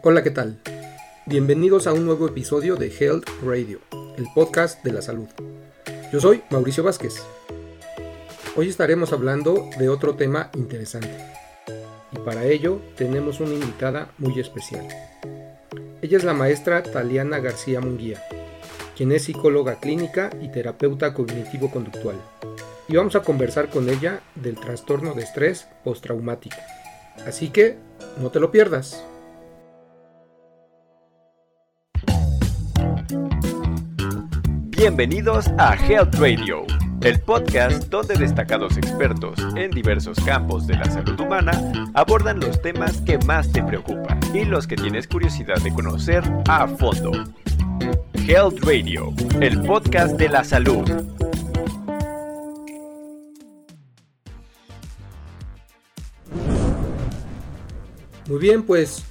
Hola, ¿qué tal? Bienvenidos a un nuevo episodio de Health Radio, el podcast de la salud. Yo soy Mauricio Vázquez. Hoy estaremos hablando de otro tema interesante. Y para ello tenemos una invitada muy especial. Ella es la maestra Taliana García Munguía, quien es psicóloga clínica y terapeuta cognitivo-conductual. Y vamos a conversar con ella del trastorno de estrés postraumático. Así que no te lo pierdas. Bienvenidos a Health Radio, el podcast donde destacados expertos en diversos campos de la salud humana abordan los temas que más te preocupan y los que tienes curiosidad de conocer a fondo. Health Radio, el podcast de la salud. Muy bien, pues,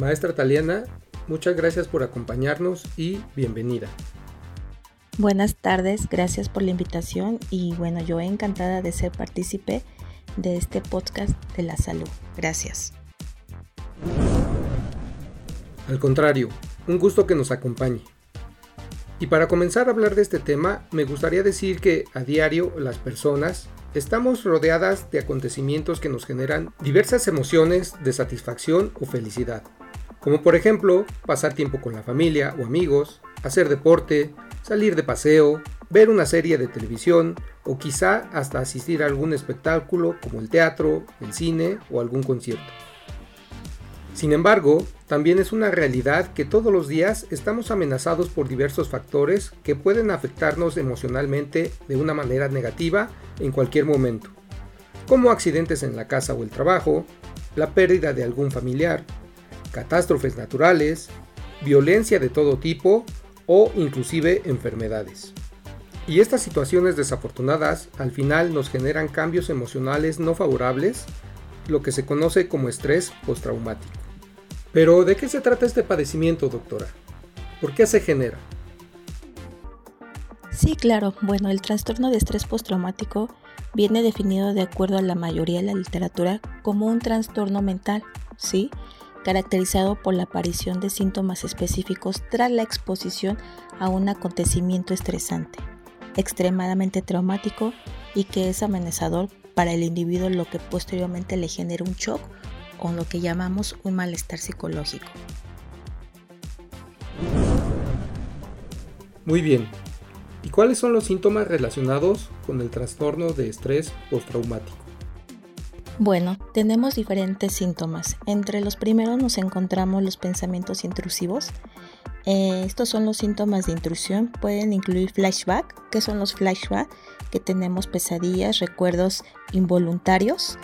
maestra Taliana, muchas gracias por acompañarnos y bienvenida. Buenas tardes, gracias por la invitación y bueno, yo encantada de ser partícipe de este podcast de la salud. Gracias. Al contrario, un gusto que nos acompañe. Y para comenzar a hablar de este tema, me gustaría decir que a diario las personas estamos rodeadas de acontecimientos que nos generan diversas emociones de satisfacción o felicidad, como por ejemplo pasar tiempo con la familia o amigos, hacer deporte, salir de paseo, ver una serie de televisión o quizá hasta asistir a algún espectáculo como el teatro, el cine o algún concierto. Sin embargo, también es una realidad que todos los días estamos amenazados por diversos factores que pueden afectarnos emocionalmente de una manera negativa en cualquier momento, como accidentes en la casa o el trabajo, la pérdida de algún familiar, catástrofes naturales, violencia de todo tipo o inclusive enfermedades. Y estas situaciones desafortunadas al final nos generan cambios emocionales no favorables, lo que se conoce como estrés postraumático. Pero ¿de qué se trata este padecimiento, doctora? ¿Por qué se genera? Sí, claro. Bueno, el trastorno de estrés postraumático viene definido de acuerdo a la mayoría de la literatura como un trastorno mental, ¿sí? Caracterizado por la aparición de síntomas específicos tras la exposición a un acontecimiento estresante, extremadamente traumático y que es amenazador para el individuo lo que posteriormente le genera un shock o lo que llamamos un malestar psicológico. Muy bien. ¿Y cuáles son los síntomas relacionados con el trastorno de estrés postraumático? Bueno, tenemos diferentes síntomas. Entre los primeros nos encontramos los pensamientos intrusivos. Eh, estos son los síntomas de intrusión. Pueden incluir flashback, que son los flashbacks que tenemos pesadillas, recuerdos involuntarios,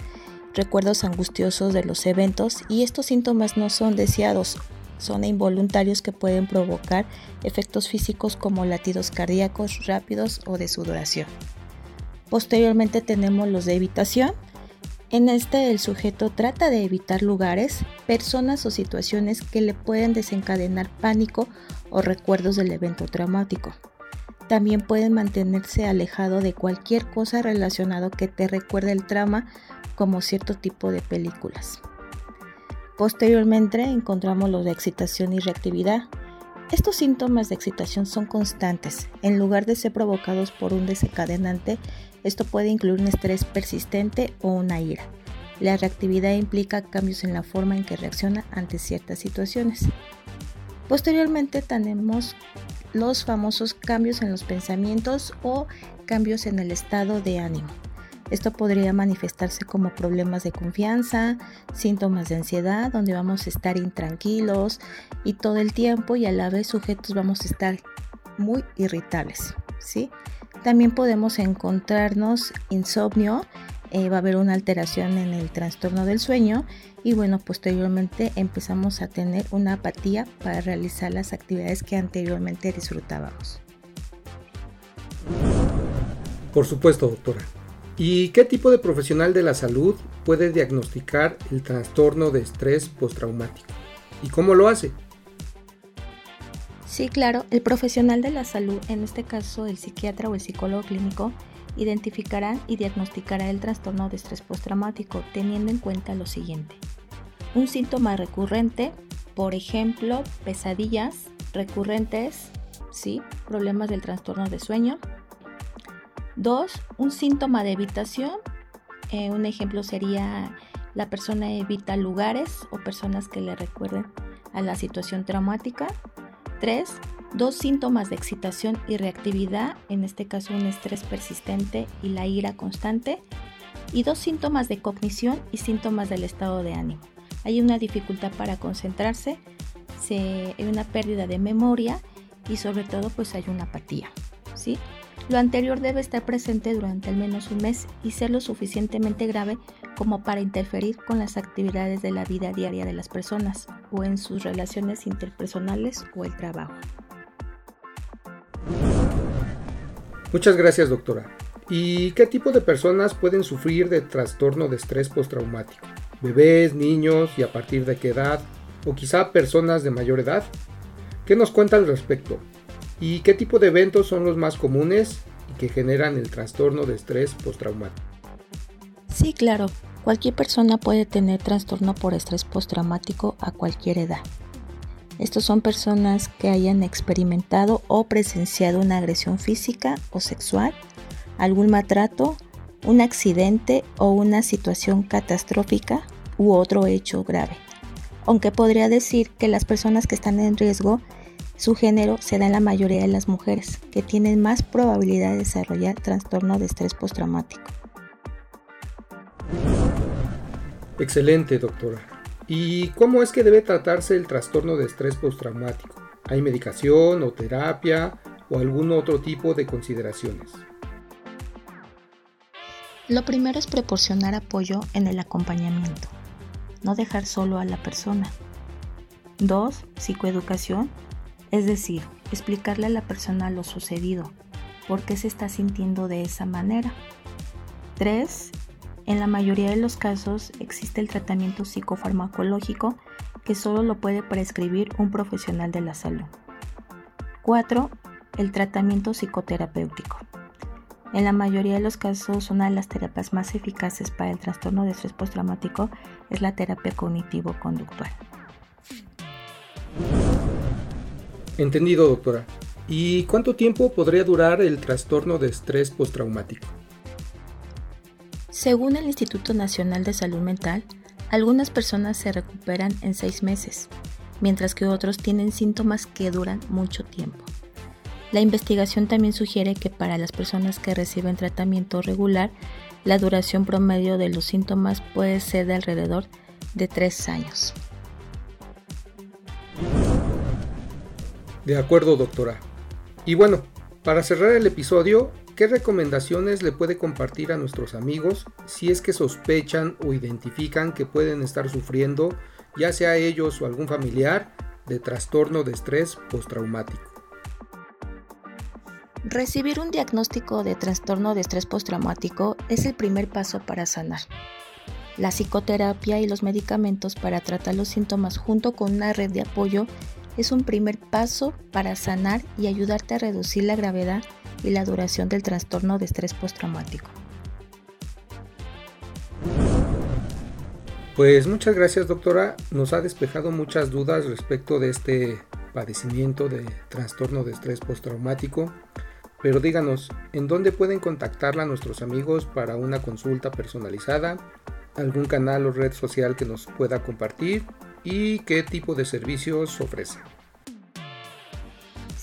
recuerdos angustiosos de los eventos y estos síntomas no son deseados, son involuntarios que pueden provocar efectos físicos como latidos cardíacos rápidos o de sudoración. Posteriormente tenemos los de evitación, en este el sujeto trata de evitar lugares, personas o situaciones que le pueden desencadenar pánico o recuerdos del evento traumático. También pueden mantenerse alejado de cualquier cosa relacionado que te recuerde el trauma, como cierto tipo de películas. Posteriormente encontramos los de excitación y reactividad. Estos síntomas de excitación son constantes. En lugar de ser provocados por un desencadenante, esto puede incluir un estrés persistente o una ira. La reactividad implica cambios en la forma en que reacciona ante ciertas situaciones. Posteriormente tenemos los famosos cambios en los pensamientos o cambios en el estado de ánimo. Esto podría manifestarse como problemas de confianza, síntomas de ansiedad, donde vamos a estar intranquilos y todo el tiempo y a la vez sujetos vamos a estar muy irritables, ¿sí? También podemos encontrarnos insomnio, eh, va a haber una alteración en el trastorno del sueño y bueno, posteriormente empezamos a tener una apatía para realizar las actividades que anteriormente disfrutábamos. Por supuesto, doctora. ¿Y qué tipo de profesional de la salud puede diagnosticar el trastorno de estrés postraumático? ¿Y cómo lo hace? Sí, claro, el profesional de la salud, en este caso el psiquiatra o el psicólogo clínico, identificará y diagnosticará el trastorno de estrés postraumático teniendo en cuenta lo siguiente. Un síntoma recurrente, por ejemplo, pesadillas recurrentes, ¿sí? problemas del trastorno de sueño. Dos, un síntoma de evitación. Eh, un ejemplo sería la persona evita lugares o personas que le recuerden a la situación traumática. Tres, dos síntomas de excitación y reactividad, en este caso un estrés persistente y la ira constante. Y dos síntomas de cognición y síntomas del estado de ánimo hay una dificultad para concentrarse, hay una pérdida de memoria y sobre todo pues hay una apatía. ¿sí? Lo anterior debe estar presente durante al menos un mes y ser lo suficientemente grave como para interferir con las actividades de la vida diaria de las personas o en sus relaciones interpersonales o el trabajo. Muchas gracias doctora. ¿Y qué tipo de personas pueden sufrir de trastorno de estrés postraumático? bebés, niños y a partir de qué edad, o quizá personas de mayor edad. ¿Qué nos cuenta al respecto? ¿Y qué tipo de eventos son los más comunes y que generan el trastorno de estrés postraumático? Sí, claro. Cualquier persona puede tener trastorno por estrés postraumático a cualquier edad. Estos son personas que hayan experimentado o presenciado una agresión física o sexual, algún maltrato un accidente o una situación catastrófica u otro hecho grave. Aunque podría decir que las personas que están en riesgo, su género se da en la mayoría de las mujeres, que tienen más probabilidad de desarrollar trastorno de estrés postraumático. Excelente, doctora. ¿Y cómo es que debe tratarse el trastorno de estrés postraumático? ¿Hay medicación o terapia o algún otro tipo de consideraciones? Lo primero es proporcionar apoyo en el acompañamiento, no dejar solo a la persona. Dos, psicoeducación, es decir, explicarle a la persona lo sucedido, por qué se está sintiendo de esa manera. Tres, en la mayoría de los casos existe el tratamiento psicofarmacológico que solo lo puede prescribir un profesional de la salud. Cuatro, El tratamiento psicoterapéutico. En la mayoría de los casos, una de las terapias más eficaces para el trastorno de estrés postraumático es la terapia cognitivo-conductual. Entendido, doctora. ¿Y cuánto tiempo podría durar el trastorno de estrés postraumático? Según el Instituto Nacional de Salud Mental, algunas personas se recuperan en seis meses, mientras que otros tienen síntomas que duran mucho tiempo. La investigación también sugiere que para las personas que reciben tratamiento regular, la duración promedio de los síntomas puede ser de alrededor de tres años. De acuerdo, doctora. Y bueno, para cerrar el episodio, ¿qué recomendaciones le puede compartir a nuestros amigos si es que sospechan o identifican que pueden estar sufriendo, ya sea ellos o algún familiar, de trastorno de estrés postraumático? Recibir un diagnóstico de trastorno de estrés postraumático es el primer paso para sanar. La psicoterapia y los medicamentos para tratar los síntomas junto con una red de apoyo es un primer paso para sanar y ayudarte a reducir la gravedad y la duración del trastorno de estrés postraumático. Pues muchas gracias doctora, nos ha despejado muchas dudas respecto de este padecimiento de trastorno de estrés postraumático. Pero díganos, ¿en dónde pueden contactarla nuestros amigos para una consulta personalizada? ¿Algún canal o red social que nos pueda compartir? ¿Y qué tipo de servicios ofrece?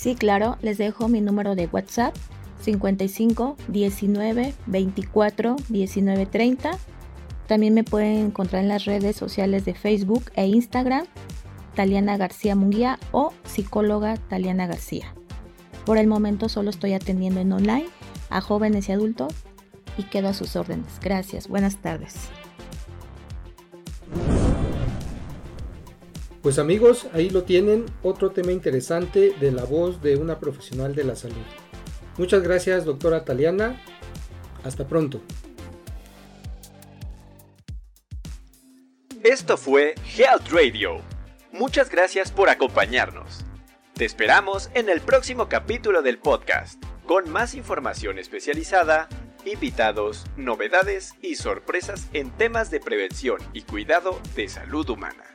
Sí, claro, les dejo mi número de WhatsApp 55 19 24 19 30. También me pueden encontrar en las redes sociales de Facebook e Instagram, Taliana García Munguía o psicóloga Taliana García. Por el momento solo estoy atendiendo en online a jóvenes y adultos y quedo a sus órdenes. Gracias, buenas tardes. Pues amigos, ahí lo tienen, otro tema interesante de la voz de una profesional de la salud. Muchas gracias, doctora Taliana. Hasta pronto. Esto fue Health Radio. Muchas gracias por acompañarnos. Te esperamos en el próximo capítulo del podcast, con más información especializada, invitados, novedades y sorpresas en temas de prevención y cuidado de salud humana.